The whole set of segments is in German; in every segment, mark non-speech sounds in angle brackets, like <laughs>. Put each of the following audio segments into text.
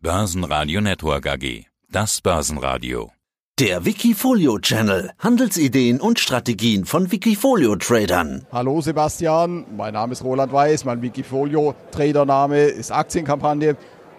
Börsenradio Network AG. Das Börsenradio. Der Wikifolio Channel. Handelsideen und Strategien von Wikifolio Tradern. Hallo Sebastian, mein Name ist Roland Weiß, mein Wikifolio Tradername ist Aktienkampagne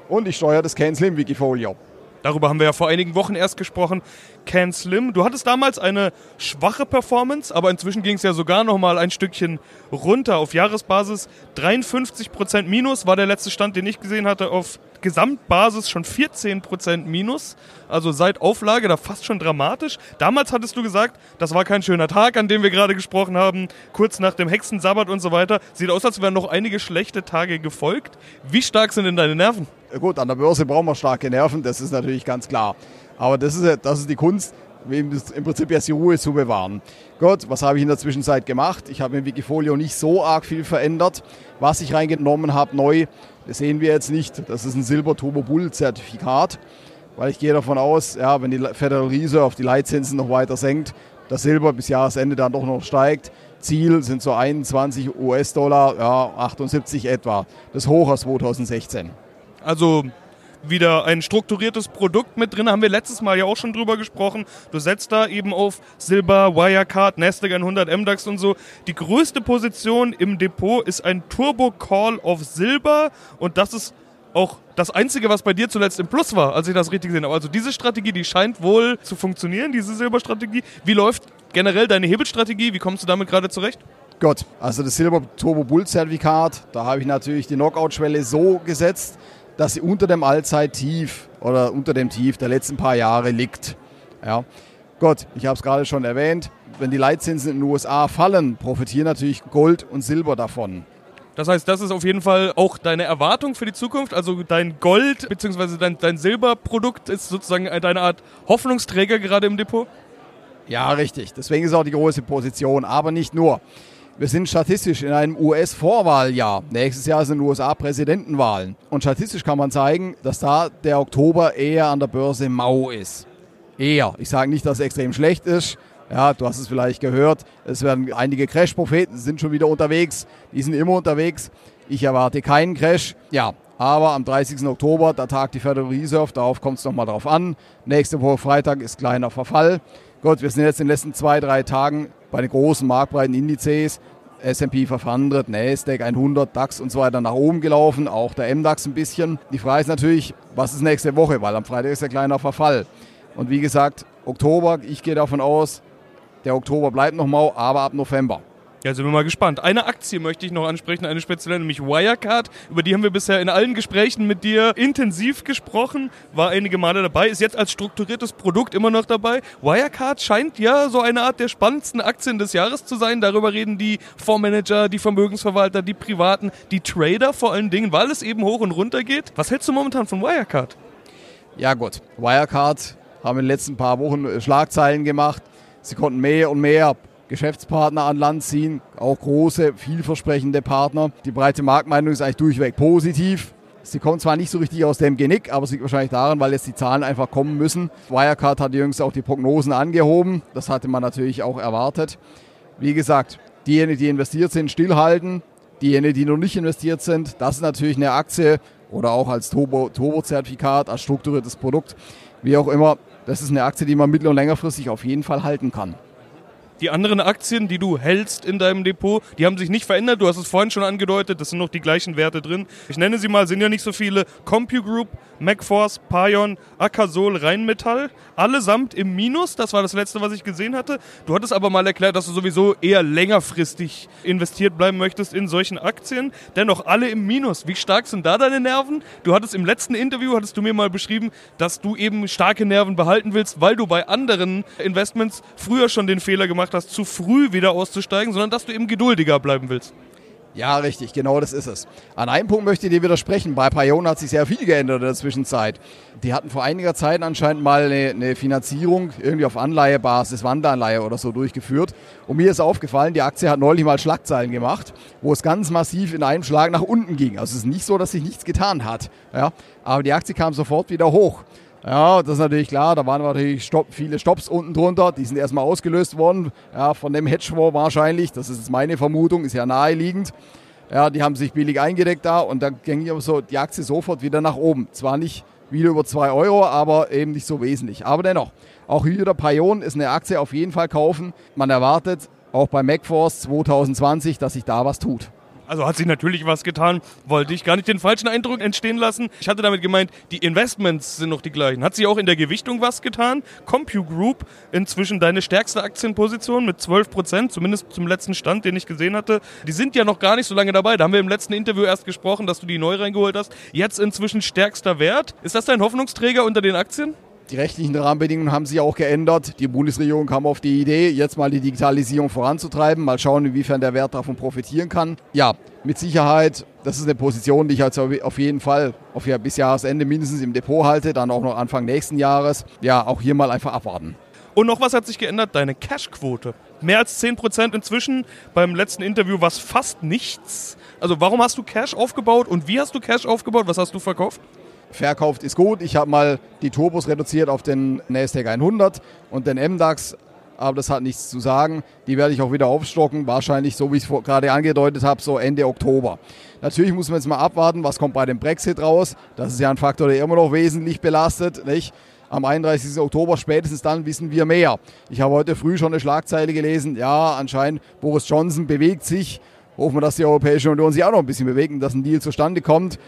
und ich steuere das Cancel Wikifolio. Darüber haben wir ja vor einigen Wochen erst gesprochen. Can Slim, du hattest damals eine schwache Performance, aber inzwischen ging es ja sogar noch mal ein Stückchen runter auf Jahresbasis. 53% Minus war der letzte Stand, den ich gesehen hatte. Auf Gesamtbasis schon 14% Minus. Also seit Auflage da fast schon dramatisch. Damals hattest du gesagt, das war kein schöner Tag, an dem wir gerade gesprochen haben. Kurz nach dem Hexensabbat und so weiter. Sieht aus, als wären noch einige schlechte Tage gefolgt. Wie stark sind denn deine Nerven? Gut, an der Börse brauchen wir starke Nerven, das ist natürlich ganz klar. Aber das ist, das ist die Kunst, im Prinzip erst die Ruhe zu bewahren. Gut, was habe ich in der Zwischenzeit gemacht? Ich habe im Wikifolio nicht so arg viel verändert. Was ich reingenommen habe neu, das sehen wir jetzt nicht. Das ist ein Silber Turbo Bull Zertifikat, weil ich gehe davon aus, ja, wenn die Federal Reserve die Leitzinsen noch weiter senkt, das Silber bis Jahresende dann doch noch steigt. Ziel sind so 21 US-Dollar, ja, 78 etwa. Das hoch aus 2016. Also wieder ein strukturiertes Produkt mit drin. Haben wir letztes Mal ja auch schon drüber gesprochen. Du setzt da eben auf Silber, Wirecard, Nasdaq 100, MDAX und so. Die größte Position im Depot ist ein Turbo Call auf Silber und das ist auch das Einzige, was bei dir zuletzt im Plus war, als ich das richtig gesehen habe. Also diese Strategie, die scheint wohl zu funktionieren, diese Silberstrategie. Wie läuft generell deine Hebelstrategie? Wie kommst du damit gerade zurecht? Gott, also das Silber Turbo Bull Zertifikat, da habe ich natürlich die Knockout-Schwelle so gesetzt, dass sie unter dem Allzeittief oder unter dem Tief der letzten paar Jahre liegt. Ja. Gut, ich habe es gerade schon erwähnt, wenn die Leitzinsen in den USA fallen, profitieren natürlich Gold und Silber davon. Das heißt, das ist auf jeden Fall auch deine Erwartung für die Zukunft. Also dein Gold bzw. Dein, dein Silberprodukt ist sozusagen deine Art Hoffnungsträger gerade im Depot? Ja, richtig. Deswegen ist auch die große Position, aber nicht nur. Wir sind statistisch in einem US-Vorwahljahr. Nächstes Jahr sind USA-Präsidentenwahlen. Und statistisch kann man zeigen, dass da der Oktober eher an der Börse mau ist. Eher. Ich sage nicht, dass es extrem schlecht ist. Ja, du hast es vielleicht gehört. Es werden einige Crash-Propheten sind schon wieder unterwegs. Die sind immer unterwegs. Ich erwarte keinen Crash. Ja, aber am 30. Oktober, da tagt die Federal Reserve, darauf kommt es nochmal drauf an. Nächste Woche Freitag ist kleiner Verfall. Gut, wir sind jetzt in den letzten zwei, drei Tagen bei den großen marktbreiten Indizes, S&P 500, Nasdaq 100, DAX und so weiter nach oben gelaufen, auch der MDAX ein bisschen. Die Frage ist natürlich, was ist nächste Woche, weil am Freitag ist der kleiner Verfall. Und wie gesagt, Oktober, ich gehe davon aus, der Oktober bleibt noch mau, aber ab November. Ja, sind wir mal gespannt. Eine Aktie möchte ich noch ansprechen, eine spezielle, nämlich Wirecard. Über die haben wir bisher in allen Gesprächen mit dir intensiv gesprochen, war einige Male dabei, ist jetzt als strukturiertes Produkt immer noch dabei. Wirecard scheint ja so eine Art der spannendsten Aktien des Jahres zu sein. Darüber reden die Fondsmanager, die Vermögensverwalter, die Privaten, die Trader vor allen Dingen, weil es eben hoch und runter geht. Was hältst du momentan von Wirecard? Ja gut, Wirecard haben in den letzten paar Wochen Schlagzeilen gemacht. Sie konnten mehr und mehr Geschäftspartner an Land ziehen, auch große, vielversprechende Partner. Die breite Marktmeinung ist eigentlich durchweg positiv. Sie kommt zwar nicht so richtig aus dem Genick, aber es liegt wahrscheinlich daran, weil jetzt die Zahlen einfach kommen müssen. Wirecard hat jüngst auch die Prognosen angehoben. Das hatte man natürlich auch erwartet. Wie gesagt, diejenigen, die investiert sind, stillhalten. Diejenigen, die noch nicht investiert sind, das ist natürlich eine Aktie oder auch als Turbo-Zertifikat, als strukturiertes Produkt, wie auch immer. Das ist eine Aktie, die man mittel- und längerfristig auf jeden Fall halten kann. Die anderen Aktien, die du hältst in deinem Depot, die haben sich nicht verändert. Du hast es vorhin schon angedeutet, das sind noch die gleichen Werte drin. Ich nenne sie mal, sind ja nicht so viele. CompuGroup, MacForce, Pion, Akasol, Rheinmetall, allesamt im Minus. Das war das letzte, was ich gesehen hatte. Du hattest aber mal erklärt, dass du sowieso eher längerfristig investiert bleiben möchtest in solchen Aktien. Dennoch alle im Minus. Wie stark sind da deine Nerven? Du hattest im letzten Interview, hattest du mir mal beschrieben, dass du eben starke Nerven behalten willst, weil du bei anderen Investments früher schon den Fehler gemacht hast, zu früh wieder auszusteigen, sondern dass du eben geduldiger bleiben willst. Ja, richtig, genau das ist es. An einem Punkt möchte ich dir widersprechen. Bei Pion hat sich sehr viel geändert in der Zwischenzeit. Die hatten vor einiger Zeit anscheinend mal eine, eine Finanzierung irgendwie auf Anleihebasis, Wanderanleihe oder so durchgeführt. Und mir ist aufgefallen, die Aktie hat neulich mal Schlagzeilen gemacht, wo es ganz massiv in einem Schlag nach unten ging. Also es ist nicht so, dass sich nichts getan hat. Ja? Aber die Aktie kam sofort wieder hoch. Ja, das ist natürlich klar, da waren natürlich Stopp, viele Stops unten drunter, die sind erstmal ausgelöst worden, ja, von dem Hedgefonds wahrscheinlich, das ist meine Vermutung, ist ja naheliegend. Ja, die haben sich billig eingedeckt da und dann ging aber so die Aktie sofort wieder nach oben. Zwar nicht wieder über 2 Euro, aber eben nicht so wesentlich. Aber dennoch, auch hier der Pion ist eine Aktie auf jeden Fall kaufen. Man erwartet auch bei MacForce 2020, dass sich da was tut. Also hat sich natürlich was getan. Wollte ich gar nicht den falschen Eindruck entstehen lassen. Ich hatte damit gemeint, die Investments sind noch die gleichen. Hat sich auch in der Gewichtung was getan? CompuGroup inzwischen deine stärkste Aktienposition mit 12 Prozent, zumindest zum letzten Stand, den ich gesehen hatte. Die sind ja noch gar nicht so lange dabei. Da haben wir im letzten Interview erst gesprochen, dass du die neu reingeholt hast. Jetzt inzwischen stärkster Wert. Ist das dein Hoffnungsträger unter den Aktien? Die rechtlichen Rahmenbedingungen haben sich auch geändert. Die Bundesregierung kam auf die Idee, jetzt mal die Digitalisierung voranzutreiben. Mal schauen, inwiefern der Wert davon profitieren kann. Ja, mit Sicherheit, das ist eine Position, die ich also auf jeden Fall auf ja, bis Jahresende mindestens im Depot halte, dann auch noch Anfang nächsten Jahres. Ja, auch hier mal einfach abwarten. Und noch was hat sich geändert? Deine Cashquote. Mehr als 10% inzwischen. Beim letzten Interview war es fast nichts. Also warum hast du Cash aufgebaut und wie hast du Cash aufgebaut? Was hast du verkauft? Verkauft ist gut. Ich habe mal die Turbos reduziert auf den NASDAQ 100 und den MDAX, aber das hat nichts zu sagen. Die werde ich auch wieder aufstocken, wahrscheinlich so wie ich es gerade angedeutet habe, so Ende Oktober. Natürlich muss man jetzt mal abwarten, was kommt bei dem Brexit raus. Das ist ja ein Faktor, der immer noch wesentlich belastet. Nicht? Am 31. Oktober spätestens dann wissen wir mehr. Ich habe heute früh schon eine Schlagzeile gelesen, ja, anscheinend Boris Johnson bewegt sich. Hoffen wir, dass die Europäische Union sich auch noch ein bisschen bewegt und dass ein Deal zustande kommt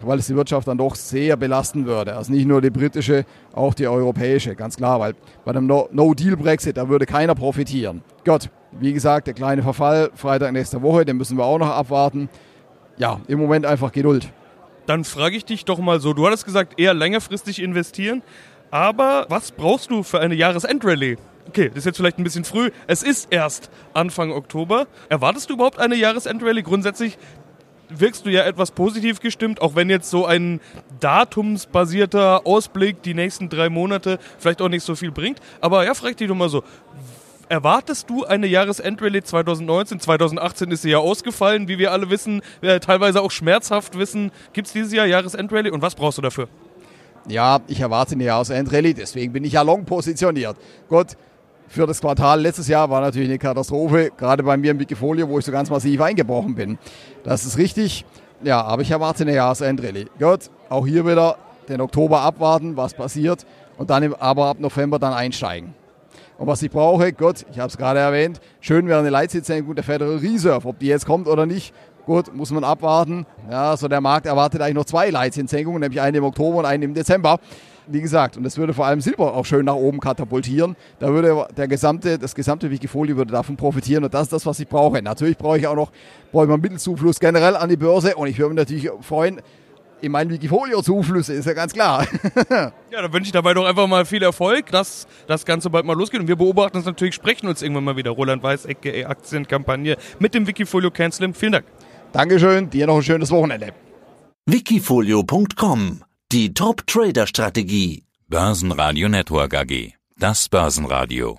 weil es die Wirtschaft dann doch sehr belasten würde. Also nicht nur die britische, auch die europäische, ganz klar, weil bei einem No-Deal-Brexit, da würde keiner profitieren. Gott, wie gesagt, der kleine Verfall, Freitag nächste Woche, den müssen wir auch noch abwarten. Ja, im Moment einfach Geduld. Dann frage ich dich doch mal so, du hattest gesagt, eher längerfristig investieren, aber was brauchst du für eine Jahresendrallye? Okay, das ist jetzt vielleicht ein bisschen früh. Es ist erst Anfang Oktober. Erwartest du überhaupt eine Jahresendrallye? Grundsätzlich wirkst du ja etwas positiv gestimmt, auch wenn jetzt so ein datumsbasierter Ausblick die nächsten drei Monate vielleicht auch nicht so viel bringt. Aber ja, frag dich doch mal so. Erwartest du eine Jahresendrallye 2019? 2018 ist sie ja ausgefallen, wie wir alle wissen, äh, teilweise auch schmerzhaft wissen. Gibt es dieses Jahr Jahresendrallye und was brauchst du dafür? Ja, ich erwarte eine Jahresendrallye, deswegen bin ich ja long positioniert. Gut, für das Quartal letztes Jahr war natürlich eine Katastrophe, gerade bei mir im Wikifolio, wo ich so ganz massiv eingebrochen bin. Das ist richtig. Ja, aber ich erwarte eine Jahresendrallye. Gut, auch hier wieder den Oktober abwarten, was passiert und dann aber ab November dann einsteigen. Und was ich brauche, gut, ich habe es gerade erwähnt, schön wäre eine Leitzinssenkung der Federal Reserve. Ob die jetzt kommt oder nicht, gut, muss man abwarten. Ja, so der Markt erwartet eigentlich noch zwei Leitzinssenkungen, nämlich eine im Oktober und eine im Dezember wie gesagt, und das würde vor allem Silber auch schön nach oben katapultieren. Da würde der gesamte, das gesamte Wikifolio würde davon profitieren und das ist das, was ich brauche. Natürlich brauche ich auch noch, brauche ich mal Mittelzufluss generell an die Börse und ich würde mich natürlich freuen, in meinen Wikifolio-Zuflüsse, ist ja ganz klar. <laughs> ja, dann wünsche ich dabei doch einfach mal viel Erfolg, dass das Ganze bald mal losgeht. Und wir beobachten uns natürlich, sprechen uns irgendwann mal wieder. Roland Weiß, aka Aktienkampagne mit dem Wikifolio Cancelim. Vielen Dank. Dankeschön, dir noch ein schönes Wochenende. Wikifolio.com die Top-Trader-Strategie. Börsenradio Network AG. Das Börsenradio.